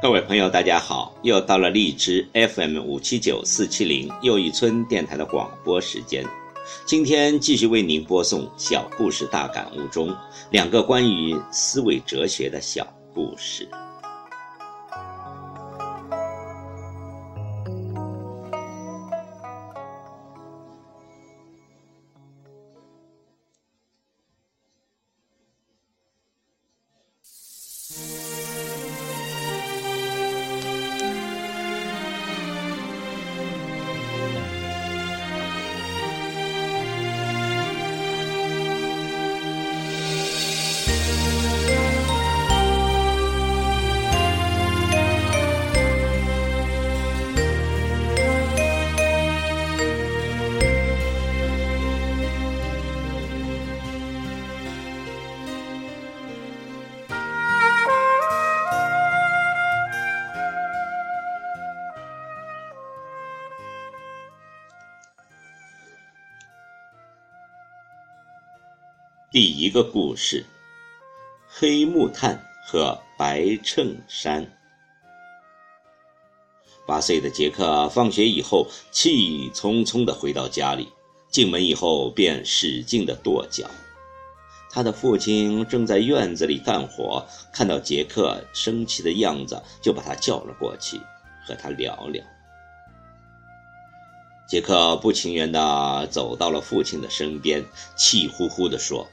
各位朋友，大家好！又到了荔枝 FM 五七九四七零又一村电台的广播时间。今天继续为您播送《小故事大感悟》中两个关于思维哲学的小故事。第一个故事：黑木炭和白衬衫。八岁的杰克放学以后气冲冲地回到家里，进门以后便使劲地跺脚。他的父亲正在院子里干活，看到杰克生气的样子，就把他叫了过去，和他聊聊。杰克不情愿地走到了父亲的身边，气呼呼地说。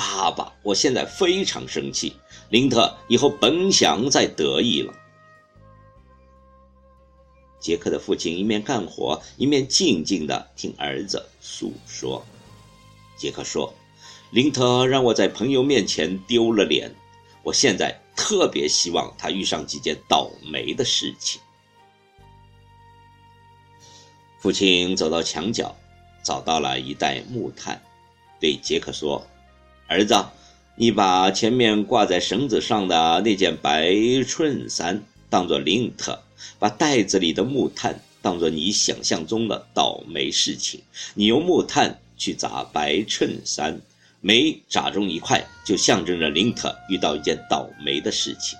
爸爸，我现在非常生气。林特以后甭想再得意了。杰克的父亲一面干活，一面静静的听儿子诉说。杰克说：“林特让我在朋友面前丢了脸，我现在特别希望他遇上几件倒霉的事情。”父亲走到墙角，找到了一袋木炭，对杰克说。儿子，你把前面挂在绳子上的那件白衬衫当做林特，把袋子里的木炭当做你想象中的倒霉事情。你用木炭去砸白衬衫，每砸中一块，就象征着林特遇到一件倒霉的事情。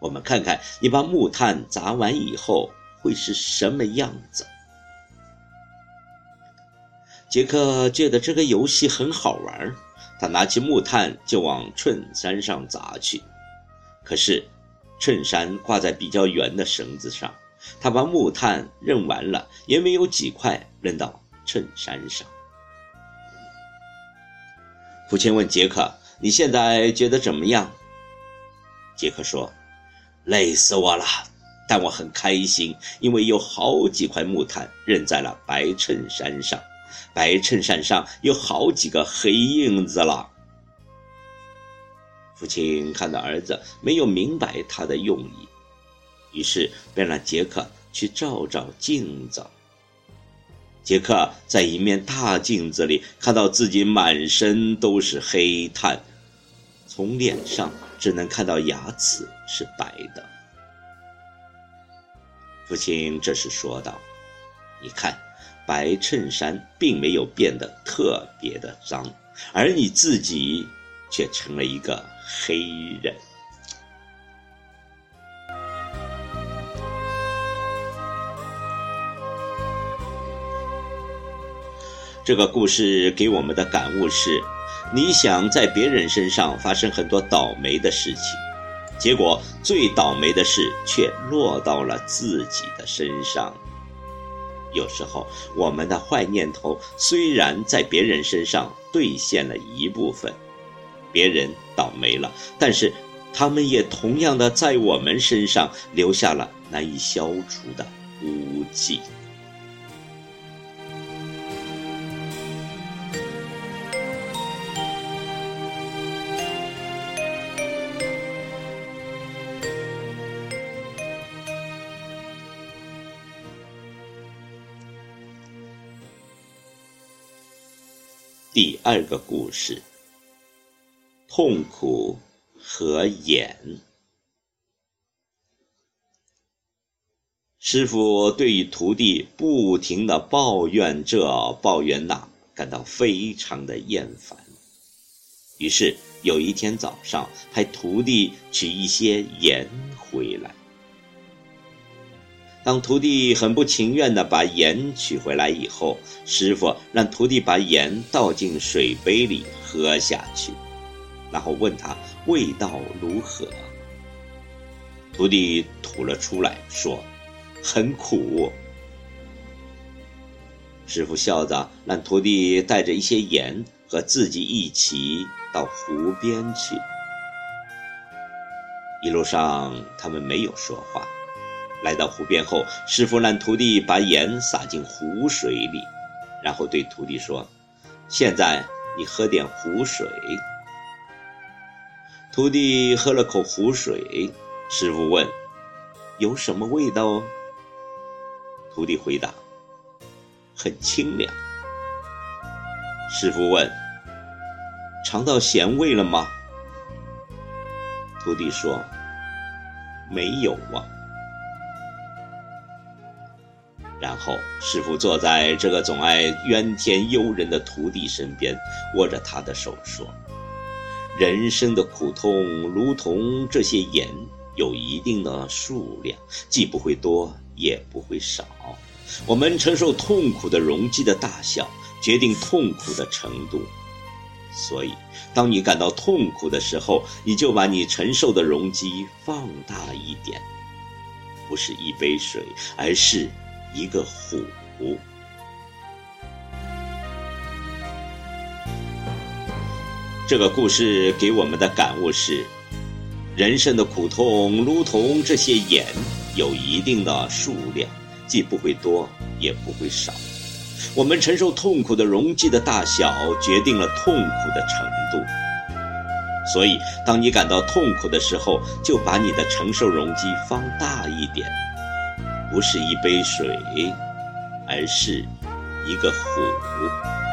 我们看看你把木炭砸完以后会是什么样子。杰克觉得这个游戏很好玩。他拿起木炭就往衬衫上砸去，可是衬衫挂在比较圆的绳子上，他把木炭扔完了，也没有几块扔到衬衫上。父亲问杰克：“你现在觉得怎么样？”杰克说：“累死我了，但我很开心，因为有好几块木炭扔在了白衬衫上。”白衬衫上有好几个黑印子了。父亲看到儿子没有明白他的用意，于是便让杰克去照照镜子。杰克在一面大镜子里看到自己满身都是黑炭，从脸上只能看到牙齿是白的。父亲这时说道：“你看。”白衬衫并没有变得特别的脏，而你自己却成了一个黑人。这个故事给我们的感悟是：你想在别人身上发生很多倒霉的事情，结果最倒霉的事却落到了自己的身上。有时候，我们的坏念头虽然在别人身上兑现了一部分，别人倒霉了，但是他们也同样的在我们身上留下了难以消除的污迹。第二个故事：痛苦和眼。师傅对于徒弟不停的抱怨这抱怨那，感到非常的厌烦。于是有一天早上，派徒弟取一些盐回来。当徒弟很不情愿地把盐取回来以后，师傅让徒弟把盐倒进水杯里喝下去，然后问他味道如何。徒弟吐了出来，说：“很苦。”师傅笑着让徒弟带着一些盐和自己一起到湖边去。一路上，他们没有说话。来到湖边后，师傅让徒弟把盐撒进湖水里，然后对徒弟说：“现在你喝点湖水。”徒弟喝了口湖水，师傅问：“有什么味道？”徒弟回答：“很清凉。”师傅问：“尝到咸味了吗？”徒弟说：“没有啊。”然后，师傅坐在这个总爱怨天尤人的徒弟身边，握着他的手说：“人生的苦痛如同这些盐，有一定的数量，既不会多，也不会少。我们承受痛苦的容积的大小，决定痛苦的程度。所以，当你感到痛苦的时候，你就把你承受的容积放大一点，不是一杯水，而是……”一个虎。这个故事给我们的感悟是：人生的苦痛如同这些盐，有一定的数量，既不会多，也不会少。我们承受痛苦的容积的大小，决定了痛苦的程度。所以，当你感到痛苦的时候，就把你的承受容积放大一点。不是一杯水，而是一个壶。